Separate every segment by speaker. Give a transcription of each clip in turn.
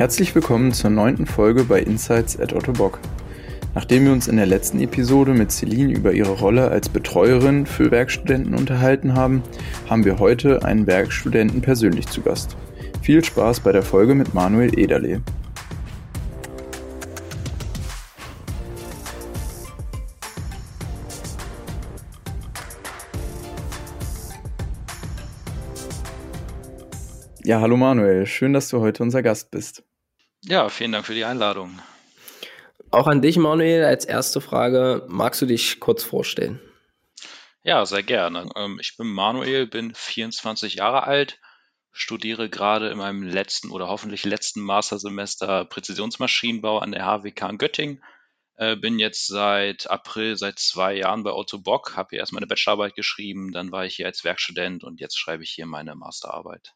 Speaker 1: Herzlich willkommen zur neunten Folge bei Insights at Otto Bock. Nachdem wir uns in der letzten Episode mit Celine über ihre Rolle als Betreuerin für Werkstudenten unterhalten haben, haben wir heute einen Werkstudenten persönlich zu Gast. Viel Spaß bei der Folge mit Manuel Ederle. Ja, hallo Manuel, schön, dass du heute unser Gast bist.
Speaker 2: Ja, vielen Dank für die Einladung.
Speaker 3: Auch an dich, Manuel, als erste Frage, magst du dich kurz vorstellen?
Speaker 2: Ja, sehr gerne. Ähm, ich bin Manuel, bin 24 Jahre alt, studiere gerade in meinem letzten oder hoffentlich letzten Mastersemester Präzisionsmaschinenbau an der HWK in Göttingen. Äh, bin jetzt seit April, seit zwei Jahren bei Otto Bock, habe hier erst meine Bachelorarbeit geschrieben, dann war ich hier als Werkstudent und jetzt schreibe ich hier meine Masterarbeit.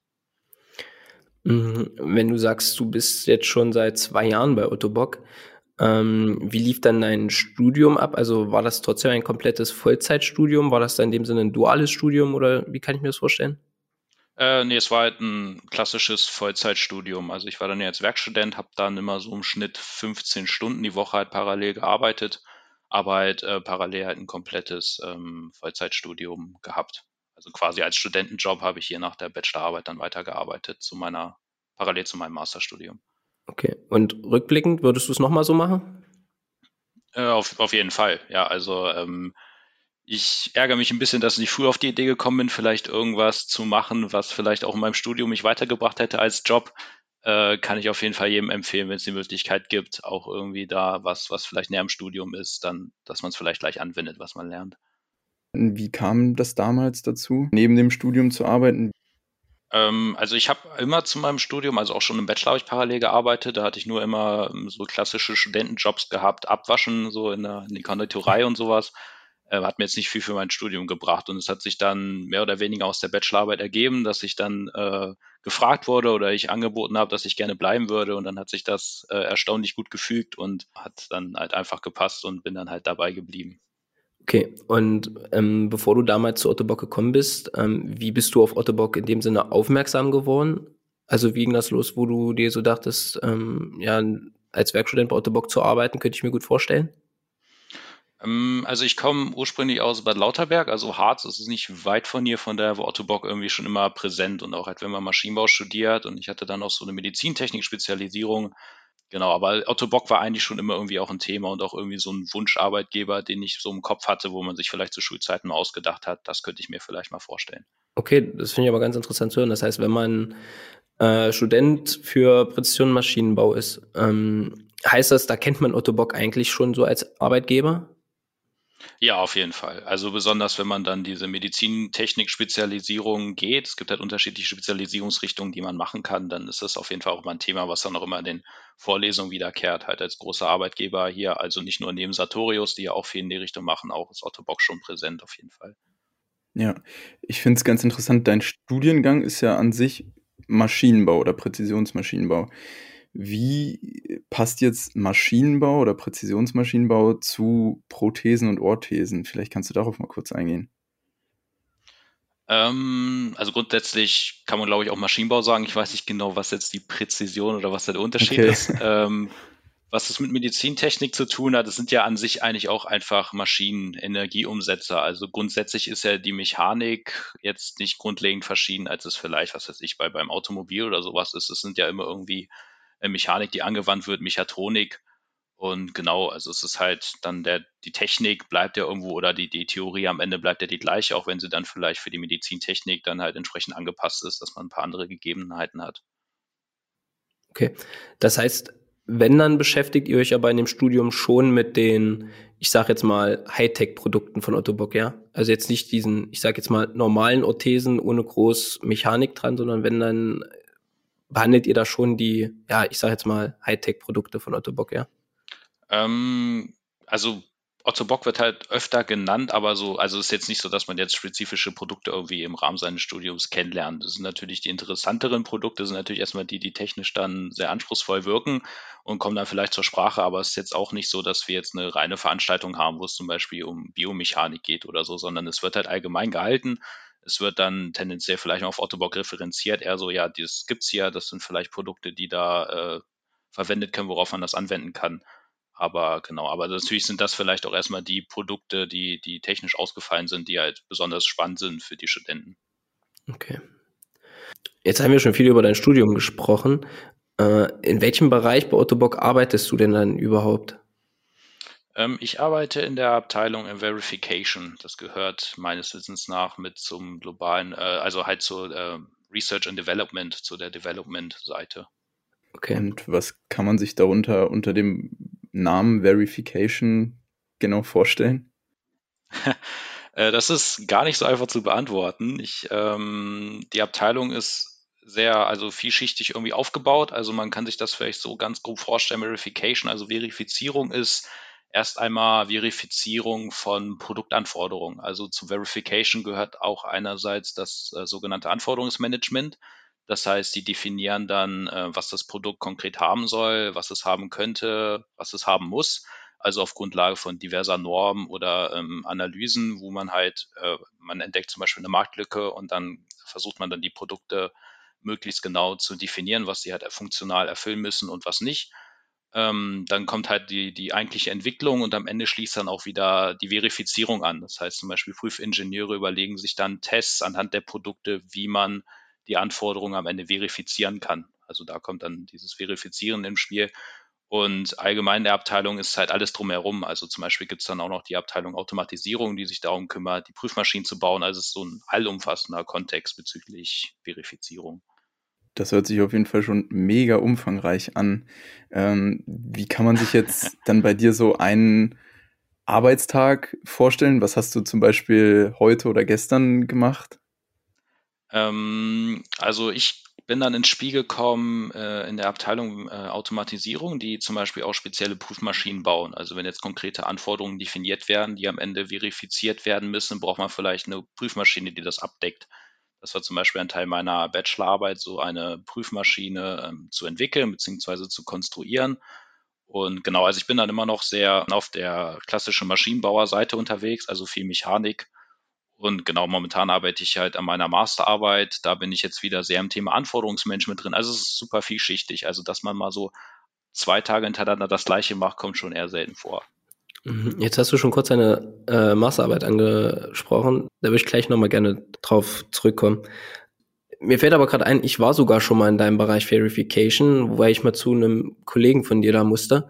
Speaker 3: Mhm. Wenn du sagst, du bist jetzt schon seit zwei Jahren bei Otto Bock, ähm, wie lief dann dein Studium ab? Also war das trotzdem ein komplettes Vollzeitstudium? War das dann in dem Sinne ein duales Studium oder wie kann ich mir das vorstellen?
Speaker 2: Äh, nee, es war halt ein klassisches Vollzeitstudium. Also ich war dann ja als Werkstudent, habe dann immer so im Schnitt 15 Stunden die Woche halt parallel gearbeitet, aber halt äh, parallel halt ein komplettes ähm, Vollzeitstudium gehabt. Also quasi als Studentenjob habe ich hier nach der Bachelorarbeit dann weitergearbeitet, zu meiner, parallel zu meinem Masterstudium.
Speaker 3: Okay. Und rückblickend, würdest du es nochmal so machen?
Speaker 2: Äh, auf, auf jeden Fall, ja. Also ähm, ich ärgere mich ein bisschen, dass ich nicht früh auf die Idee gekommen bin, vielleicht irgendwas zu machen, was vielleicht auch in meinem Studium mich weitergebracht hätte als Job. Äh, kann ich auf jeden Fall jedem empfehlen, wenn es die Möglichkeit gibt, auch irgendwie da was, was vielleicht näher am Studium ist, dann, dass man es vielleicht gleich anwendet, was man lernt.
Speaker 1: Wie kam das damals dazu, neben dem Studium zu arbeiten?
Speaker 2: Ähm, also ich habe immer zu meinem Studium, also auch schon im Bachelor habe ich parallel gearbeitet. Da hatte ich nur immer ähm, so klassische Studentenjobs gehabt, abwaschen, so in der, in der Konditorei und sowas. Äh, hat mir jetzt nicht viel für mein Studium gebracht. Und es hat sich dann mehr oder weniger aus der Bachelorarbeit ergeben, dass ich dann äh, gefragt wurde oder ich angeboten habe, dass ich gerne bleiben würde. Und dann hat sich das äh, erstaunlich gut gefügt und hat dann halt einfach gepasst und bin dann halt dabei geblieben.
Speaker 3: Okay, und ähm, bevor du damals zu Ottobock gekommen bist, ähm, wie bist du auf Ottobock in dem Sinne aufmerksam geworden? Also wie ging das los, wo du dir so dachtest, ähm, ja, als Werkstudent bei Ottobock zu arbeiten, könnte ich mir gut vorstellen?
Speaker 2: Ähm, also ich komme ursprünglich aus Bad Lauterberg, also Harz ist nicht weit von hier, von daher war Otto Bock irgendwie schon immer präsent und auch halt, wenn man Maschinenbau studiert und ich hatte dann auch so eine Medizintechnik-Spezialisierung, Genau, aber Otto Bock war eigentlich schon immer irgendwie auch ein Thema und auch irgendwie so ein Wunscharbeitgeber, den ich so im Kopf hatte, wo man sich vielleicht zu Schulzeiten mal ausgedacht hat. Das könnte ich mir vielleicht mal vorstellen.
Speaker 3: Okay, das finde ich aber ganz interessant zu hören. Das heißt, wenn man äh, Student für Präzisionmaschinenbau ist, ähm, heißt das, da kennt man Otto Bock eigentlich schon so als Arbeitgeber?
Speaker 2: Ja, auf jeden Fall. Also besonders, wenn man dann diese Medizintechnik-Spezialisierung geht, es gibt halt unterschiedliche Spezialisierungsrichtungen, die man machen kann, dann ist das auf jeden Fall auch mal ein Thema, was dann auch immer in den Vorlesungen wiederkehrt, halt als großer Arbeitgeber hier, also nicht nur neben Sartorius, die ja auch viel in die Richtung machen, auch ist Otto Bock schon präsent auf jeden Fall.
Speaker 1: Ja, ich finde es ganz interessant, dein Studiengang ist ja an sich Maschinenbau oder Präzisionsmaschinenbau. Wie passt jetzt Maschinenbau oder Präzisionsmaschinenbau zu Prothesen und Orthesen? Vielleicht kannst du darauf mal kurz eingehen.
Speaker 2: Ähm, also grundsätzlich kann man, glaube ich, auch Maschinenbau sagen. Ich weiß nicht genau, was jetzt die Präzision oder was der Unterschied okay. ist. Ähm, was es mit Medizintechnik zu tun hat, das sind ja an sich eigentlich auch einfach Maschinen, Energieumsetzer. Also grundsätzlich ist ja die Mechanik jetzt nicht grundlegend verschieden, als es vielleicht, was weiß ich, bei, beim Automobil oder sowas ist. Es sind ja immer irgendwie Mechanik, die angewandt wird, Mechatronik. Und genau, also es ist halt dann der, die Technik bleibt ja irgendwo oder die, die Theorie am Ende bleibt ja die gleiche, auch wenn sie dann vielleicht für die Medizintechnik dann halt entsprechend angepasst ist, dass man ein paar andere Gegebenheiten hat.
Speaker 3: Okay, das heißt, wenn dann beschäftigt ihr euch aber in dem Studium schon mit den, ich sage jetzt mal, Hightech-Produkten von Otto Bock, ja? Also jetzt nicht diesen, ich sage jetzt mal, normalen Orthesen ohne groß Mechanik dran, sondern wenn dann behandelt ihr da schon die, ja, ich sage jetzt mal, Hightech-Produkte von Otto Bock, ja?
Speaker 2: Ähm, also Otto Bock wird halt öfter genannt, aber so, also ist jetzt nicht so, dass man jetzt spezifische Produkte irgendwie im Rahmen seines Studiums kennenlernt. Das sind natürlich die interessanteren Produkte, sind natürlich erstmal die, die technisch dann sehr anspruchsvoll wirken und kommen dann vielleicht zur Sprache, aber es ist jetzt auch nicht so, dass wir jetzt eine reine Veranstaltung haben, wo es zum Beispiel um Biomechanik geht oder so, sondern es wird halt allgemein gehalten es wird dann tendenziell vielleicht auf Ottobock referenziert, eher so, ja, das gibt's hier, das sind vielleicht Produkte, die da äh, verwendet können, worauf man das anwenden kann. Aber genau, aber natürlich sind das vielleicht auch erstmal die Produkte, die, die technisch ausgefallen sind, die halt besonders spannend sind für die Studenten.
Speaker 3: Okay. Jetzt haben wir schon viel über dein Studium gesprochen. Äh, in welchem Bereich bei Otto Bock arbeitest du denn dann überhaupt?
Speaker 2: Ähm, ich arbeite in der Abteilung Verification. Das gehört meines Wissens nach mit zum globalen, äh, also halt zur äh, Research and Development, zu der Development-Seite.
Speaker 1: Okay. Und was kann man sich darunter unter dem Namen Verification genau vorstellen?
Speaker 2: Äh, das ist gar nicht so einfach zu beantworten. Ich, ähm, die Abteilung ist sehr, also vielschichtig irgendwie aufgebaut. Also man kann sich das vielleicht so ganz grob vorstellen. Verification, also Verifizierung ist erst einmal Verifizierung von Produktanforderungen. Also zu Verification gehört auch einerseits das äh, sogenannte Anforderungsmanagement. Das heißt, die definieren dann, äh, was das Produkt konkret haben soll, was es haben könnte, was es haben muss. Also auf Grundlage von diverser Normen oder ähm, Analysen, wo man halt, äh, man entdeckt zum Beispiel eine Marktlücke und dann versucht man dann die Produkte möglichst genau zu definieren, was sie halt funktional erfüllen müssen und was nicht. Ähm, dann kommt halt die, die eigentliche Entwicklung und am Ende schließt dann auch wieder die Verifizierung an. Das heißt zum Beispiel Prüfingenieure überlegen sich dann Tests anhand der Produkte, wie man die Anforderungen am Ende verifizieren kann. Also da kommt dann dieses Verifizieren im Spiel. Und allgemein in der Abteilung ist halt alles drumherum. Also zum Beispiel gibt es dann auch noch die Abteilung Automatisierung, die sich darum kümmert, die Prüfmaschinen zu bauen. Also es ist so ein allumfassender Kontext bezüglich Verifizierung.
Speaker 1: Das hört sich auf jeden Fall schon mega umfangreich an. Ähm, wie kann man sich jetzt dann bei dir so einen Arbeitstag vorstellen? Was hast du zum Beispiel heute oder gestern gemacht?
Speaker 2: Ähm, also ich bin dann ins Spiel gekommen äh, in der Abteilung äh, Automatisierung, die zum Beispiel auch spezielle Prüfmaschinen bauen. Also wenn jetzt konkrete Anforderungen definiert werden, die am Ende verifiziert werden müssen, braucht man vielleicht eine Prüfmaschine, die das abdeckt. Das war zum Beispiel ein Teil meiner Bachelorarbeit, so eine Prüfmaschine ähm, zu entwickeln bzw. zu konstruieren. Und genau, also ich bin dann immer noch sehr auf der klassischen Maschinenbauerseite unterwegs, also viel Mechanik. Und genau, momentan arbeite ich halt an meiner Masterarbeit. Da bin ich jetzt wieder sehr im Thema Anforderungsmanagement drin. Also es ist super vielschichtig. Also, dass man mal so zwei Tage hintereinander das gleiche macht, kommt schon eher selten vor.
Speaker 3: Mhm. Jetzt hast du schon kurz deine äh, Masterarbeit angesprochen. Da würde ich gleich nochmal gerne drauf zurückkommen. Mir fällt aber gerade ein, ich war sogar schon mal in deinem Bereich Verification, wobei ich mal zu einem Kollegen von dir da musste.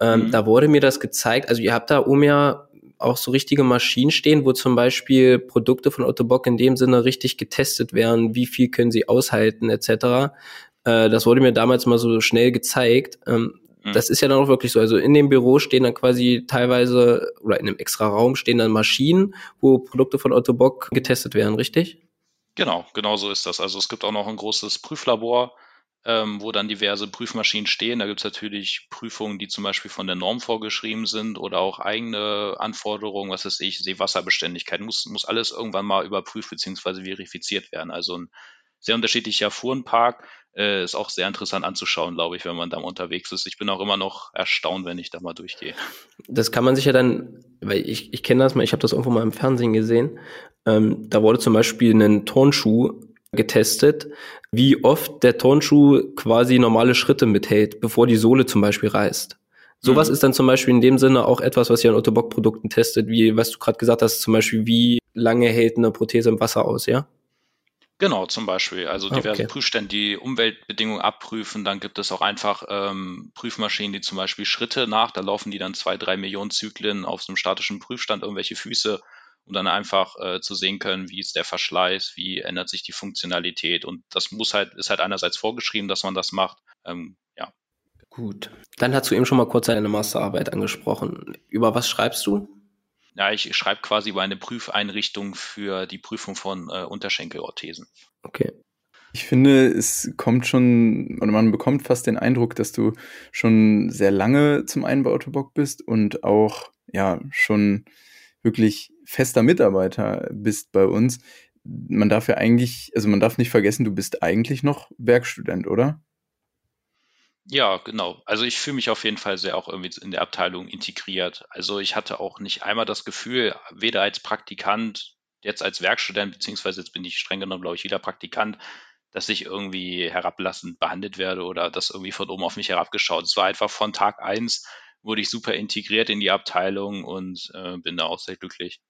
Speaker 3: Ähm, mhm. Da wurde mir das gezeigt. Also ihr habt da um ja auch so richtige Maschinen stehen, wo zum Beispiel Produkte von Otto Bock in dem Sinne richtig getestet werden, wie viel können sie aushalten etc. Äh, das wurde mir damals mal so schnell gezeigt. Ähm, Mhm. Das ist ja dann auch wirklich so. Also in dem Büro stehen dann quasi teilweise oder in einem extra Raum stehen dann Maschinen, wo Produkte von Otto Bock getestet werden, richtig?
Speaker 2: Genau, genau so ist das. Also es gibt auch noch ein großes Prüflabor, ähm, wo dann diverse Prüfmaschinen stehen. Da gibt es natürlich Prüfungen, die zum Beispiel von der Norm vorgeschrieben sind oder auch eigene Anforderungen, was weiß ich, Seewasserbeständigkeit, muss, muss alles irgendwann mal überprüft bzw. verifiziert werden. Also ein sehr unterschiedlicher Fuhrenpark. Äh, ist auch sehr interessant anzuschauen, glaube ich, wenn man da unterwegs ist. Ich bin auch immer noch erstaunt, wenn ich da mal durchgehe.
Speaker 3: Das kann man sich ja dann, weil ich, ich kenne das mal, ich habe das irgendwo mal im Fernsehen gesehen. Ähm, da wurde zum Beispiel ein Turnschuh getestet, wie oft der Turnschuh quasi normale Schritte mithält, bevor die Sohle zum Beispiel reißt. Sowas mhm. ist dann zum Beispiel in dem Sinne auch etwas, was ihr an Ottobock-Produkten testet, wie, was du gerade gesagt hast, zum Beispiel, wie lange hält eine Prothese im Wasser aus, ja?
Speaker 2: Genau, zum Beispiel. Also diverse okay. Prüfstände, die Umweltbedingungen abprüfen. Dann gibt es auch einfach ähm, Prüfmaschinen, die zum Beispiel Schritte nach, da laufen die dann zwei, drei Millionen Zyklen auf so einem statischen Prüfstand, irgendwelche Füße, um dann einfach äh, zu sehen können, wie ist der Verschleiß, wie ändert sich die Funktionalität. Und das muss halt, ist halt einerseits vorgeschrieben, dass man das macht. Ähm, ja.
Speaker 3: Gut. Dann hast du eben schon mal kurz deine Masterarbeit angesprochen. Über was schreibst du?
Speaker 2: Ja, ich schreibe quasi über eine Prüfeinrichtung für die Prüfung von äh, Unterschenkelorthesen.
Speaker 3: Okay.
Speaker 1: Ich finde, es kommt schon, oder man bekommt fast den Eindruck, dass du schon sehr lange zum einen bei Autobock bist und auch ja schon wirklich fester Mitarbeiter bist bei uns. Man darf ja eigentlich, also man darf nicht vergessen, du bist eigentlich noch Werkstudent, oder?
Speaker 2: Ja, genau. Also ich fühle mich auf jeden Fall sehr auch irgendwie in der Abteilung integriert. Also ich hatte auch nicht einmal das Gefühl, weder als Praktikant, jetzt als Werkstudent, beziehungsweise jetzt bin ich streng genommen, glaube ich, wieder Praktikant, dass ich irgendwie herablassend behandelt werde oder dass irgendwie von oben auf mich herabgeschaut. Es war einfach von Tag eins wurde ich super integriert in die Abteilung und äh, bin da auch sehr glücklich.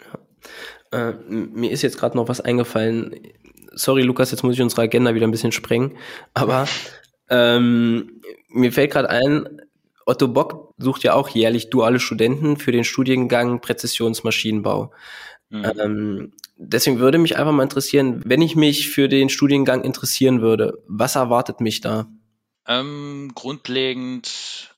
Speaker 3: Ja. Äh, mir ist jetzt gerade noch was eingefallen. Sorry, Lukas, jetzt muss ich unsere Agenda wieder ein bisschen sprengen. Aber ähm, mir fällt gerade ein, Otto Bock sucht ja auch jährlich duale Studenten für den Studiengang Präzisionsmaschinenbau. Mhm. Ähm, deswegen würde mich einfach mal interessieren, wenn ich mich für den Studiengang interessieren würde, was erwartet mich da?
Speaker 2: Ähm, grundlegend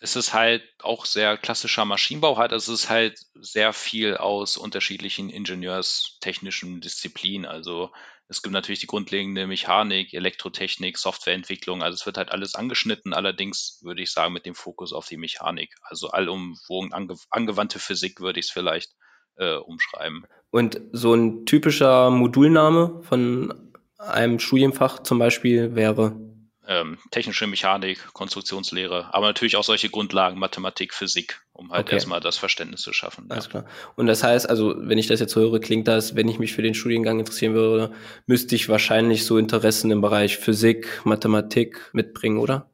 Speaker 2: ist es halt auch sehr klassischer Maschinenbau halt. Es ist halt sehr viel aus unterschiedlichen ingenieurstechnischen Disziplinen. Also es gibt natürlich die grundlegende Mechanik, Elektrotechnik, Softwareentwicklung. Also es wird halt alles angeschnitten. Allerdings würde ich sagen mit dem Fokus auf die Mechanik. Also allumwogen ange angewandte Physik würde ich es vielleicht äh, umschreiben.
Speaker 3: Und so ein typischer Modulname von einem Studienfach zum Beispiel wäre?
Speaker 2: Ähm, technische Mechanik, Konstruktionslehre, aber natürlich auch solche Grundlagen, Mathematik, Physik, um halt okay. erstmal das Verständnis zu schaffen.
Speaker 3: Alles ja. klar. Und das heißt, also, wenn ich das jetzt höre, klingt das, wenn ich mich für den Studiengang interessieren würde, müsste ich wahrscheinlich so Interessen im Bereich Physik, Mathematik mitbringen, oder?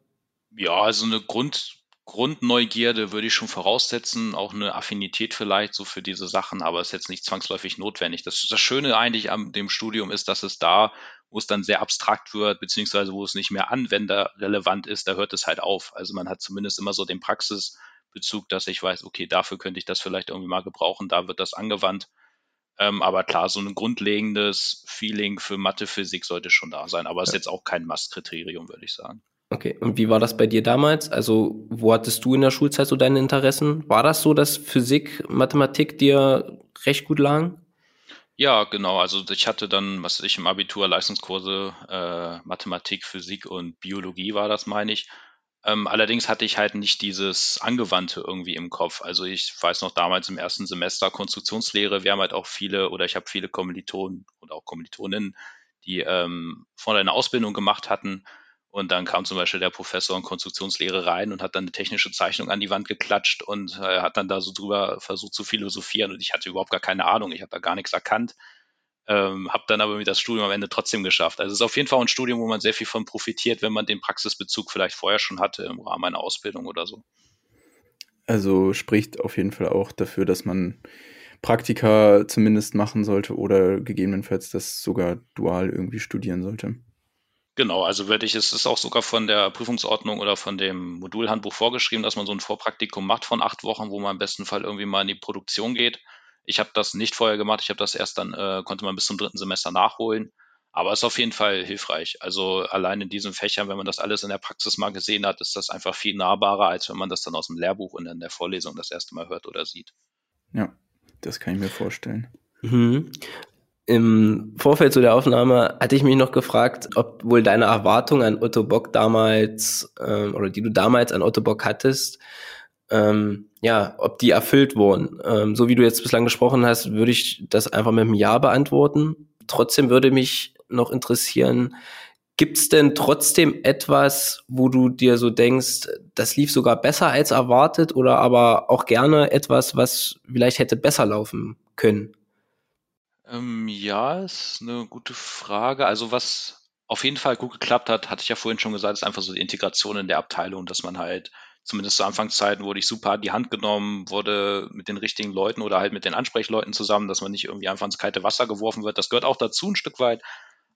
Speaker 2: Ja, also eine Grund, Grundneugierde würde ich schon voraussetzen, auch eine Affinität vielleicht so für diese Sachen, aber ist jetzt nicht zwangsläufig notwendig. Das, das Schöne eigentlich an dem Studium ist, dass es da, wo es dann sehr abstrakt wird, beziehungsweise wo es nicht mehr anwenderrelevant ist, da hört es halt auf. Also man hat zumindest immer so den Praxisbezug, dass ich weiß, okay, dafür könnte ich das vielleicht irgendwie mal gebrauchen, da wird das angewandt. Ähm, aber klar, so ein grundlegendes Feeling für Mathe, Physik sollte schon da sein, aber es ja. ist jetzt auch kein Must-Kriterium, würde ich sagen.
Speaker 3: Okay, und wie war das bei dir damals? Also, wo hattest du in der Schulzeit so deine Interessen? War das so, dass Physik, Mathematik dir recht gut lagen?
Speaker 2: Ja, genau. Also ich hatte dann, was ich, im Abitur Leistungskurse äh, Mathematik, Physik und Biologie war das, meine ich. Ähm, allerdings hatte ich halt nicht dieses Angewandte irgendwie im Kopf. Also ich weiß noch damals im ersten Semester Konstruktionslehre, wir haben halt auch viele oder ich habe viele Kommilitonen und auch Kommilitoninnen, die ähm, von einer Ausbildung gemacht hatten und dann kam zum Beispiel der Professor in Konstruktionslehre rein und hat dann eine technische Zeichnung an die Wand geklatscht und äh, hat dann da so drüber versucht zu philosophieren. Und ich hatte überhaupt gar keine Ahnung, ich habe da gar nichts erkannt. Ähm, habe dann aber mit das Studium am Ende trotzdem geschafft. Also es ist auf jeden Fall ein Studium, wo man sehr viel von profitiert, wenn man den Praxisbezug vielleicht vorher schon hatte im Rahmen einer Ausbildung oder so.
Speaker 1: Also spricht auf jeden Fall auch dafür, dass man Praktika zumindest machen sollte oder gegebenenfalls das sogar dual irgendwie studieren sollte.
Speaker 2: Genau, also würde ich, es ist auch sogar von der Prüfungsordnung oder von dem Modulhandbuch vorgeschrieben, dass man so ein Vorpraktikum macht von acht Wochen, wo man im besten Fall irgendwie mal in die Produktion geht. Ich habe das nicht vorher gemacht, ich habe das erst dann, äh, konnte man bis zum dritten Semester nachholen. Aber ist auf jeden Fall hilfreich. Also allein in diesen Fächern, wenn man das alles in der Praxis mal gesehen hat, ist das einfach viel nahbarer, als wenn man das dann aus dem Lehrbuch und in der Vorlesung das erste Mal hört oder sieht.
Speaker 1: Ja, das kann ich mir vorstellen.
Speaker 3: Mhm. Im Vorfeld zu der Aufnahme hatte ich mich noch gefragt, ob wohl deine Erwartung an Otto Bock damals ähm, oder die du damals an Otto Bock hattest, ähm, ja, ob die erfüllt wurden. Ähm, so wie du jetzt bislang gesprochen hast, würde ich das einfach mit einem Ja beantworten. Trotzdem würde mich noch interessieren, gibt es denn trotzdem etwas, wo du dir so denkst, das lief sogar besser als erwartet oder aber auch gerne etwas, was vielleicht hätte besser laufen können?
Speaker 2: Ähm, ja, ist eine gute Frage. Also was auf jeden Fall gut geklappt hat, hatte ich ja vorhin schon gesagt, ist einfach so die Integration in der Abteilung, dass man halt zumindest zu Anfangszeiten wurde ich super an die Hand genommen, wurde mit den richtigen Leuten oder halt mit den Ansprechleuten zusammen, dass man nicht irgendwie einfach ins kalte Wasser geworfen wird. Das gehört auch dazu ein Stück weit.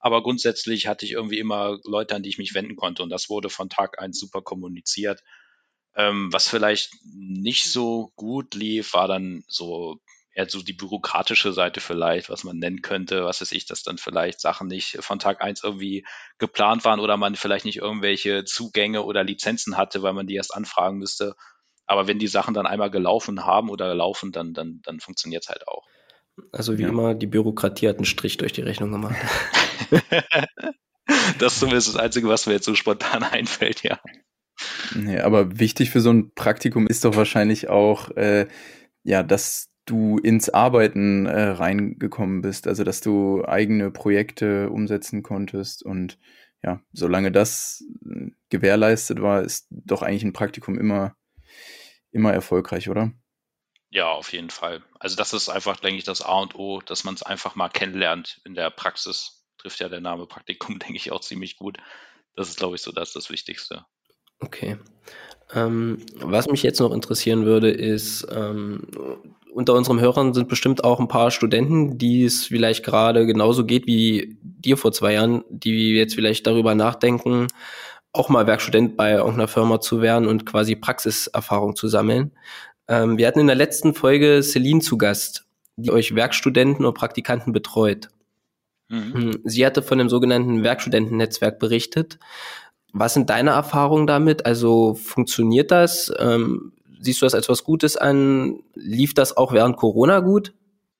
Speaker 2: Aber grundsätzlich hatte ich irgendwie immer Leute, an die ich mich wenden konnte und das wurde von Tag eins super kommuniziert. Ähm, was vielleicht nicht so gut lief, war dann so eher so die bürokratische Seite vielleicht, was man nennen könnte, was weiß ich, dass dann vielleicht Sachen nicht von Tag eins irgendwie geplant waren oder man vielleicht nicht irgendwelche Zugänge oder Lizenzen hatte, weil man die erst anfragen müsste. Aber wenn die Sachen dann einmal gelaufen haben oder laufen, dann, dann, dann funktioniert es halt auch.
Speaker 3: Also wie ja. immer, die Bürokratie hat einen Strich durch die Rechnung gemacht.
Speaker 2: das ist zumindest das Einzige, was mir jetzt so spontan einfällt, ja.
Speaker 1: Nee, aber wichtig für so ein Praktikum ist doch wahrscheinlich auch, äh, ja, dass du ins Arbeiten äh, reingekommen bist, also dass du eigene Projekte umsetzen konntest und ja, solange das äh, gewährleistet war, ist doch eigentlich ein Praktikum immer, immer erfolgreich, oder?
Speaker 2: Ja, auf jeden Fall. Also das ist einfach, denke ich, das A und O, dass man es einfach mal kennenlernt in der Praxis trifft ja der Name Praktikum, denke ich, auch ziemlich gut. Das ist, glaube ich, so das, das Wichtigste.
Speaker 3: Okay. Ähm, was mich jetzt noch interessieren würde, ist, ähm, unter unseren Hörern sind bestimmt auch ein paar Studenten, die es vielleicht gerade genauso geht wie dir vor zwei Jahren, die jetzt vielleicht darüber nachdenken, auch mal Werkstudent bei irgendeiner Firma zu werden und quasi Praxiserfahrung zu sammeln. Ähm, wir hatten in der letzten Folge Celine zu Gast, die euch Werkstudenten und Praktikanten betreut. Mhm. Hm, sie hatte von dem sogenannten Werkstudentennetzwerk berichtet. Was sind deine Erfahrungen damit? Also funktioniert das? Ähm, siehst du das als was Gutes an? Lief das auch während Corona gut?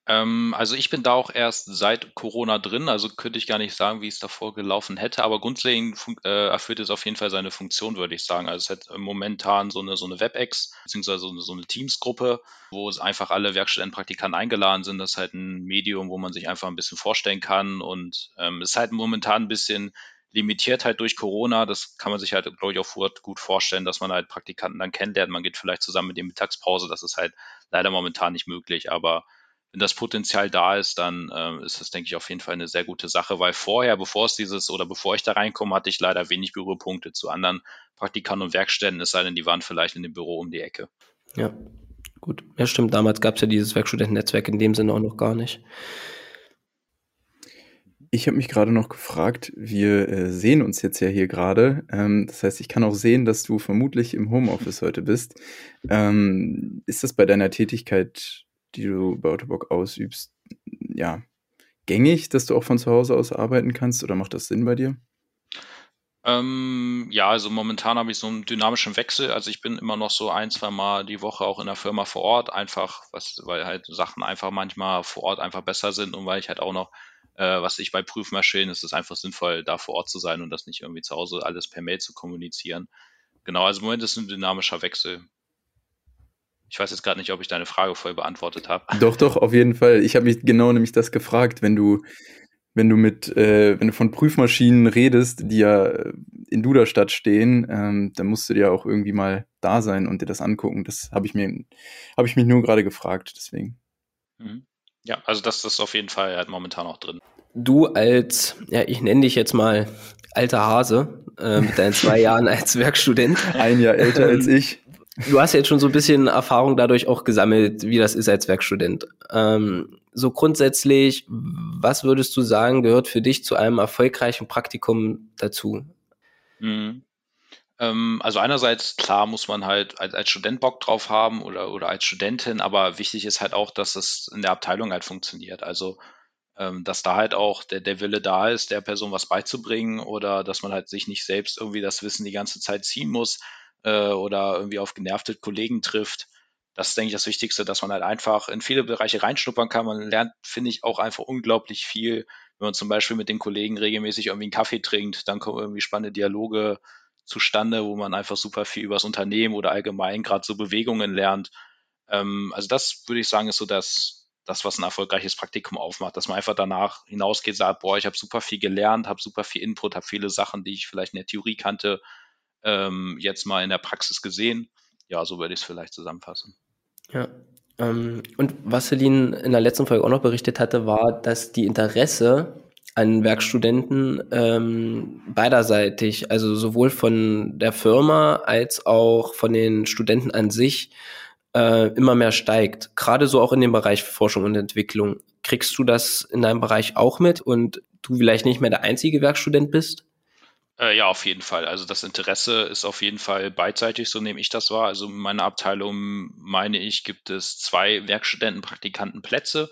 Speaker 2: Ähm, also ich bin da auch erst seit Corona drin, also könnte ich gar nicht sagen, wie es davor gelaufen hätte, aber grundlegend äh, erfüllt es auf jeden Fall seine Funktion, würde ich sagen. Also es hat momentan so eine, so eine WebEx, beziehungsweise so eine, so eine Teams-Gruppe, wo es einfach alle Werkstudentenpraktikanten eingeladen sind. Das ist halt ein Medium, wo man sich einfach ein bisschen vorstellen kann und ähm, ist halt momentan ein bisschen limitiert halt durch Corona. Das kann man sich halt, glaube ich, auch gut vorstellen, dass man halt Praktikanten dann kennenlernt. Man geht vielleicht zusammen mit der Mittagspause. Das ist halt leider momentan nicht möglich, aber wenn das Potenzial da ist, dann äh, ist das, denke ich, auf jeden Fall eine sehr gute Sache, weil vorher, bevor es dieses oder bevor ich da reinkomme, hatte ich leider wenig Berührpunkte zu anderen Praktikanten und Werkstätten, es sei denn, die waren vielleicht in dem Büro um die Ecke.
Speaker 3: Ja, gut. Ja, stimmt. Damals gab es ja dieses Werkstudentennetzwerk in dem Sinne auch noch gar nicht.
Speaker 1: Ich habe mich gerade noch gefragt, wir äh, sehen uns jetzt ja hier gerade. Ähm, das heißt, ich kann auch sehen, dass du vermutlich im Homeoffice heute bist. Ähm, ist das bei deiner Tätigkeit die du bei Autobock ausübst, ja, gängig, dass du auch von zu Hause aus arbeiten kannst oder macht das Sinn bei dir?
Speaker 2: Ähm, ja, also momentan habe ich so einen dynamischen Wechsel. Also ich bin immer noch so ein, zwei Mal die Woche auch in der Firma vor Ort, einfach, was, weil halt Sachen einfach manchmal vor Ort einfach besser sind und weil ich halt auch noch, äh, was ich bei Prüfmaschinen, ist es einfach sinnvoll, da vor Ort zu sein und das nicht irgendwie zu Hause alles per Mail zu kommunizieren. Genau, also im Moment ist es ein dynamischer Wechsel. Ich weiß jetzt gerade nicht, ob ich deine Frage voll beantwortet habe.
Speaker 1: Doch, doch, auf jeden Fall. Ich habe mich genau nämlich das gefragt, wenn du, wenn du mit, äh, wenn du von Prüfmaschinen redest, die ja in Duderstadt stehen, ähm, dann musst du dir auch irgendwie mal da sein und dir das angucken. Das habe ich mir, habe ich mich nur gerade gefragt, deswegen.
Speaker 2: Mhm. Ja, also das ist auf jeden Fall halt momentan auch drin.
Speaker 3: Du als, ja, ich nenne dich jetzt mal alter Hase äh, mit deinen zwei Jahren als Werkstudent.
Speaker 1: Ein Jahr älter als ich.
Speaker 3: Du hast jetzt schon so ein bisschen Erfahrung dadurch auch gesammelt, wie das ist als Werkstudent. Ähm, so grundsätzlich, was würdest du sagen, gehört für dich zu einem erfolgreichen Praktikum dazu?
Speaker 2: Mhm. Ähm, also einerseits, klar, muss man halt als, als Student Bock drauf haben oder, oder als Studentin, aber wichtig ist halt auch, dass es in der Abteilung halt funktioniert. Also ähm, dass da halt auch der, der Wille da ist, der Person was beizubringen oder dass man halt sich nicht selbst irgendwie das Wissen die ganze Zeit ziehen muss, äh, oder irgendwie auf genervte Kollegen trifft. Das ist, denke ich, das Wichtigste, dass man halt einfach in viele Bereiche reinschnuppern kann. Man lernt, finde ich, auch einfach unglaublich viel. Wenn man zum Beispiel mit den Kollegen regelmäßig irgendwie einen Kaffee trinkt, dann kommen irgendwie spannende Dialoge zustande, wo man einfach super viel über das Unternehmen oder allgemein gerade so Bewegungen lernt. Ähm, also das würde ich sagen, ist so das, das, was ein erfolgreiches Praktikum aufmacht, dass man einfach danach hinausgeht, sagt, boah, ich habe super viel gelernt, habe super viel Input, habe viele Sachen, die ich vielleicht in der Theorie kannte, ähm, jetzt mal in der Praxis gesehen. Ja, so würde ich es vielleicht zusammenfassen.
Speaker 3: Ja. Ähm, und was Celine in der letzten Folge auch noch berichtet hatte, war, dass die Interesse an Werkstudenten ähm, beiderseitig, also sowohl von der Firma als auch von den Studenten an sich, äh, immer mehr steigt. Gerade so auch in dem Bereich Forschung und Entwicklung. Kriegst du das in deinem Bereich auch mit und du vielleicht nicht mehr der einzige Werkstudent bist?
Speaker 2: Äh, ja, auf jeden Fall. Also das Interesse ist auf jeden Fall beidseitig, so nehme ich das wahr. Also in meiner Abteilung, meine ich, gibt es zwei Werkstudentenpraktikantenplätze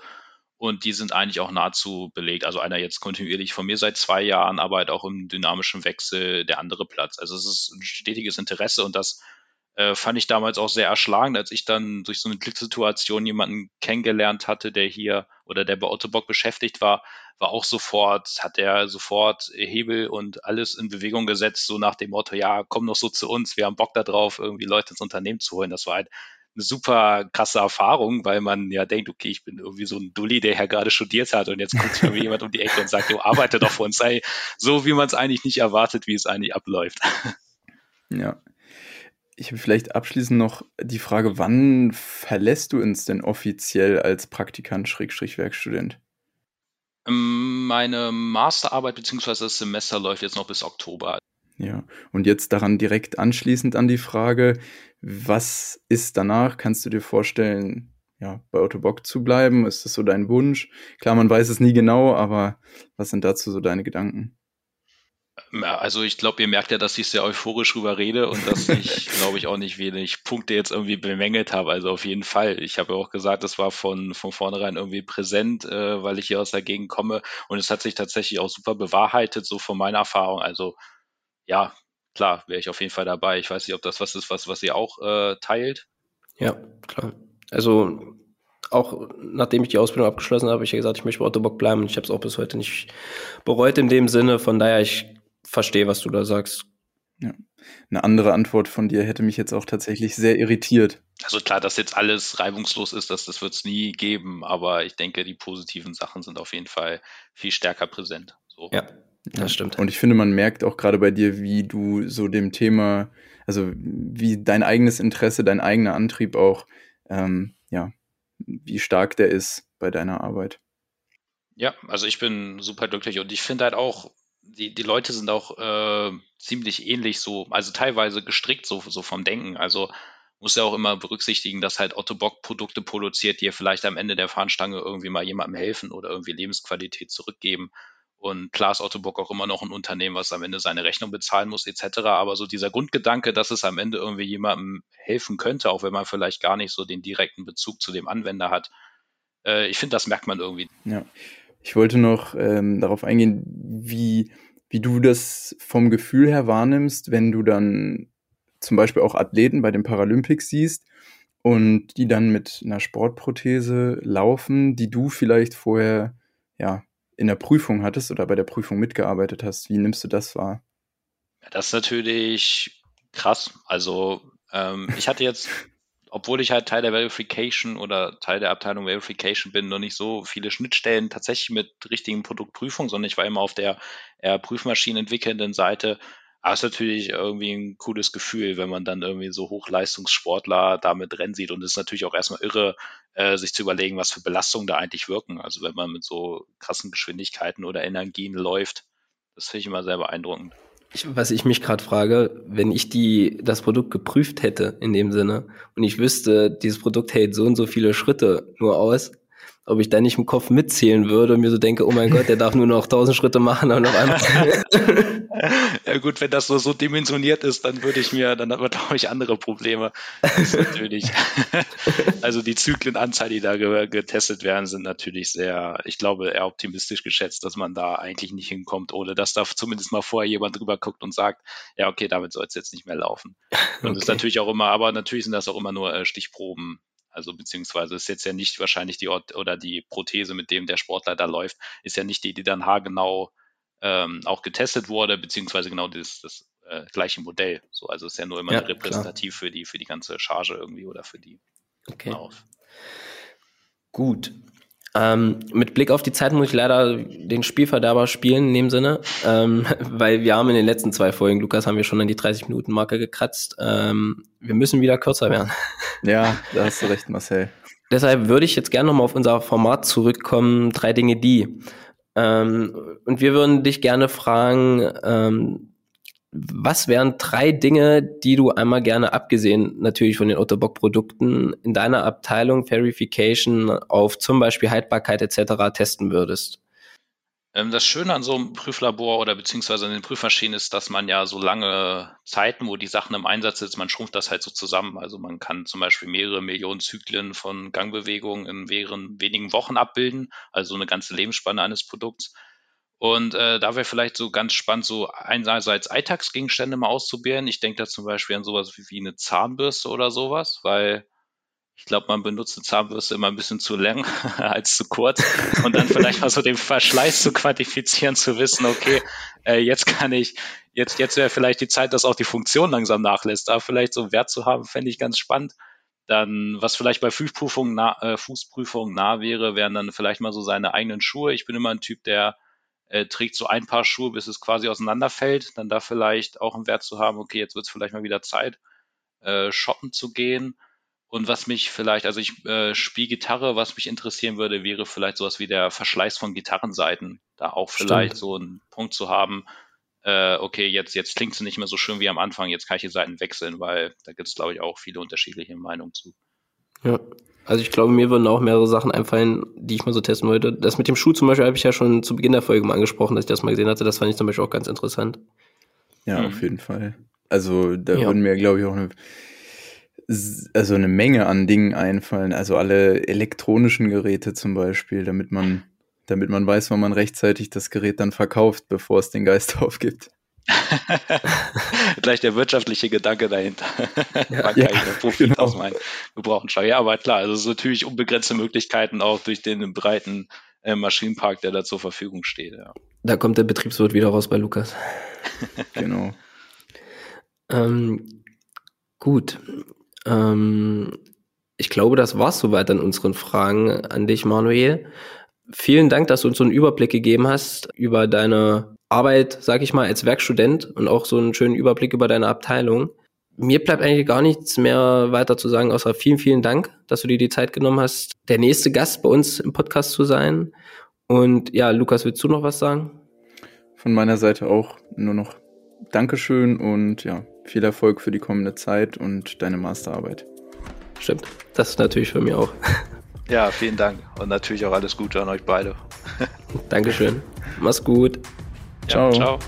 Speaker 2: und die sind eigentlich auch nahezu belegt. Also einer jetzt kontinuierlich von mir seit zwei Jahren, aber halt auch im dynamischen Wechsel der andere Platz. Also es ist ein stetiges Interesse und das äh, fand ich damals auch sehr erschlagend, als ich dann durch so eine Glückssituation jemanden kennengelernt hatte, der hier oder der bei Ottobock beschäftigt war, war auch sofort, hat er sofort Hebel und alles in Bewegung gesetzt, so nach dem Motto, ja, komm doch so zu uns, wir haben Bock darauf, irgendwie Leute ins Unternehmen zu holen. Das war halt eine super krasse Erfahrung, weil man ja denkt, okay, ich bin irgendwie so ein Dulli, der ja gerade studiert hat und jetzt kommt irgendwie jemand um die Ecke und sagt, du arbeite doch für uns, sei so, wie man es eigentlich nicht erwartet, wie es eigentlich abläuft.
Speaker 1: Ja, ich habe vielleicht abschließend noch die Frage, wann verlässt du uns denn offiziell als Praktikant Schrägstrich Werkstudent?
Speaker 2: Ähm, meine Masterarbeit bzw. das Semester läuft jetzt noch bis Oktober.
Speaker 1: Ja, und jetzt daran direkt anschließend an die Frage, was ist danach? Kannst du dir vorstellen, ja, bei Otto Bock zu bleiben? Ist das so dein Wunsch? Klar, man weiß es nie genau, aber was sind dazu so deine Gedanken?
Speaker 2: Also ich glaube, ihr merkt ja, dass ich sehr euphorisch drüber rede und dass ich, glaube ich, auch nicht wenig Punkte jetzt irgendwie bemängelt habe. Also auf jeden Fall. Ich habe ja auch gesagt, das war von, von vornherein irgendwie präsent, äh, weil ich hier aus der Gegend komme. Und es hat sich tatsächlich auch super bewahrheitet, so von meiner Erfahrung. Also ja, klar, wäre ich auf jeden Fall dabei. Ich weiß nicht, ob das was ist, was, was ihr auch äh, teilt.
Speaker 3: Ja, klar. Also auch nachdem ich die Ausbildung abgeschlossen habe, habe ich ja gesagt, ich möchte bei Otto Bock bleiben und ich habe es auch bis heute nicht bereut in dem Sinne. Von daher, ich verstehe, was du da sagst.
Speaker 1: Ja. Eine andere Antwort von dir hätte mich jetzt auch tatsächlich sehr irritiert.
Speaker 2: Also klar, dass jetzt alles reibungslos ist, das, das wird es nie geben, aber ich denke, die positiven Sachen sind auf jeden Fall viel stärker präsent. So.
Speaker 3: Ja, das stimmt.
Speaker 1: Und ich finde, man merkt auch gerade bei dir, wie du so dem Thema, also wie dein eigenes Interesse, dein eigener Antrieb auch, ähm, ja, wie stark der ist bei deiner Arbeit.
Speaker 2: Ja, also ich bin super glücklich und ich finde halt auch, die, die Leute sind auch äh, ziemlich ähnlich so, also teilweise gestrickt so, so vom Denken. Also muss ja auch immer berücksichtigen, dass halt Otto Bock Produkte produziert, die vielleicht am Ende der Fahnenstange irgendwie mal jemandem helfen oder irgendwie Lebensqualität zurückgeben. Und klar ist Otto Bock auch immer noch ein Unternehmen, was am Ende seine Rechnung bezahlen muss, etc. Aber so dieser Grundgedanke, dass es am Ende irgendwie jemandem helfen könnte, auch wenn man vielleicht gar nicht so den direkten Bezug zu dem Anwender hat, äh, ich finde, das merkt man irgendwie.
Speaker 1: Ja. Ich wollte noch ähm, darauf eingehen, wie, wie du das vom Gefühl her wahrnimmst, wenn du dann zum Beispiel auch Athleten bei den Paralympics siehst und die dann mit einer Sportprothese laufen, die du vielleicht vorher ja in der Prüfung hattest oder bei der Prüfung mitgearbeitet hast. Wie nimmst du das wahr?
Speaker 2: Das ist natürlich krass. Also ähm, ich hatte jetzt obwohl ich halt Teil der Verification oder Teil der Abteilung Verification bin, noch nicht so viele Schnittstellen tatsächlich mit richtigen Produktprüfungen, sondern ich war immer auf der eher Prüfmaschinen entwickelnden Seite. Aber es ist natürlich irgendwie ein cooles Gefühl, wenn man dann irgendwie so Hochleistungssportler damit Rennen sieht. Und es ist natürlich auch erstmal irre, äh, sich zu überlegen, was für Belastungen da eigentlich wirken. Also wenn man mit so krassen Geschwindigkeiten oder Energien läuft, das finde ich immer sehr beeindruckend.
Speaker 3: Ich, was ich mich gerade frage, wenn ich die, das Produkt geprüft hätte in dem Sinne und ich wüsste, dieses Produkt hält so und so viele Schritte nur aus, ob ich da nicht im Kopf mitzählen würde und mir so denke, oh mein Gott, der darf nur noch tausend Schritte machen und auf einmal.
Speaker 2: ja gut, wenn das so, so dimensioniert ist, dann würde ich mir, dann hat man, glaube ich, andere Probleme. natürlich. also die Zyklenanzahl, die da getestet werden, sind natürlich sehr, ich glaube, eher optimistisch geschätzt, dass man da eigentlich nicht hinkommt, ohne dass da zumindest mal vorher jemand drüber guckt und sagt, ja, okay, damit soll es jetzt nicht mehr laufen. Und okay. das ist natürlich auch immer, aber natürlich sind das auch immer nur äh, Stichproben also beziehungsweise ist jetzt ja nicht wahrscheinlich die Ort oder die Prothese, mit dem der Sportler da läuft, ist ja nicht die, die dann haargenau ähm, auch getestet wurde, beziehungsweise genau das, das äh, gleiche Modell. So, also ist ja nur immer ja, repräsentativ für die, für die ganze Charge irgendwie oder für die.
Speaker 3: Okay. Auf. Gut. Ähm, mit Blick auf die Zeit muss ich leider den Spielverderber spielen in dem Sinne, ähm, weil wir haben in den letzten zwei Folgen, Lukas, haben wir schon an die 30-Minuten-Marke gekratzt. Ähm, wir müssen wieder kürzer werden.
Speaker 1: Ja, da hast du recht, Marcel.
Speaker 3: Deshalb würde ich jetzt gerne nochmal auf unser Format zurückkommen, drei Dinge, die. Ähm, und wir würden dich gerne fragen, ähm, was wären drei Dinge, die du einmal gerne abgesehen natürlich von den Ottobock-Produkten in deiner Abteilung Verification auf zum Beispiel Haltbarkeit etc. testen würdest?
Speaker 2: Ähm, das Schöne an so einem Prüflabor oder beziehungsweise an den Prüfmaschinen ist, dass man ja so lange Zeiten, wo die Sachen im Einsatz sind, man schrumpft das halt so zusammen. Also man kann zum Beispiel mehrere Millionen Zyklen von Gangbewegungen in mehreren wenigen Wochen abbilden, also eine ganze Lebensspanne eines Produkts. Und äh, da wäre vielleicht so ganz spannend, so einerseits Alltagsgegenstände mal auszuprobieren. Ich denke da zum Beispiel an sowas wie, wie eine Zahnbürste oder sowas, weil ich glaube, man benutzt eine Zahnbürste immer ein bisschen zu lang als zu kurz. Und dann vielleicht mal so den Verschleiß zu quantifizieren, zu wissen, okay, äh, jetzt kann ich, jetzt, jetzt wäre vielleicht die Zeit, dass auch die Funktion langsam nachlässt. Da vielleicht so einen Wert zu haben, fände ich ganz spannend. Dann, was vielleicht bei Fußprüfungen nah, äh, Fußprüfungen nah wäre, wären dann vielleicht mal so seine eigenen Schuhe. Ich bin immer ein Typ, der äh, trägt so ein paar Schuhe, bis es quasi auseinanderfällt, dann da vielleicht auch einen Wert zu haben, okay, jetzt wird es vielleicht mal wieder Zeit, äh, shoppen zu gehen. Und was mich vielleicht, also ich äh, spiele Gitarre, was mich interessieren würde, wäre vielleicht sowas wie der Verschleiß von Gitarrenseiten. Da auch vielleicht Stimmt. so einen Punkt zu haben, äh, okay, jetzt, jetzt klingt es nicht mehr so schön wie am Anfang, jetzt kann ich die Seiten wechseln, weil da gibt es, glaube ich, auch viele unterschiedliche Meinungen zu.
Speaker 3: Ja, also ich glaube, mir würden auch mehrere Sachen einfallen, die ich mal so testen wollte. Das mit dem Schuh zum Beispiel habe ich ja schon zu Beginn der Folge mal angesprochen, dass ich das mal gesehen hatte. Das fand ich zum Beispiel auch ganz interessant.
Speaker 1: Ja, mhm. auf jeden Fall. Also da ja. würden mir, glaube ich, auch eine also eine Menge an Dingen einfallen, also alle elektronischen Geräte zum Beispiel, damit man, damit man weiß, wann man rechtzeitig das Gerät dann verkauft, bevor es den Geist aufgibt.
Speaker 2: Gleich der wirtschaftliche Gedanke dahinter. Ja, Man kann ja, Profit genau. aus meinen Gebrauchen schauen. Ja, aber klar, also es sind natürlich unbegrenzte Möglichkeiten auch durch den breiten äh, Maschinenpark, der da zur Verfügung steht. Ja.
Speaker 3: Da kommt der Betriebswirt wieder raus bei Lukas.
Speaker 1: genau.
Speaker 3: ähm, gut. Ähm, ich glaube, das war's soweit an unseren Fragen an dich, Manuel. Vielen Dank, dass du uns so einen Überblick gegeben hast über deine Arbeit, sag ich mal, als Werkstudent und auch so einen schönen Überblick über deine Abteilung. Mir bleibt eigentlich gar nichts mehr weiter zu sagen, außer vielen, vielen Dank, dass du dir die Zeit genommen hast, der nächste Gast bei uns im Podcast zu sein. Und ja, Lukas, willst du noch was sagen?
Speaker 1: Von meiner Seite auch nur noch Dankeschön und ja, viel Erfolg für die kommende Zeit und deine Masterarbeit.
Speaker 3: Stimmt, das ist natürlich für mich auch.
Speaker 2: Ja, vielen Dank und natürlich auch alles Gute an euch beide.
Speaker 3: Dankeschön. Mach's gut.
Speaker 2: Ja, ciao. ciao.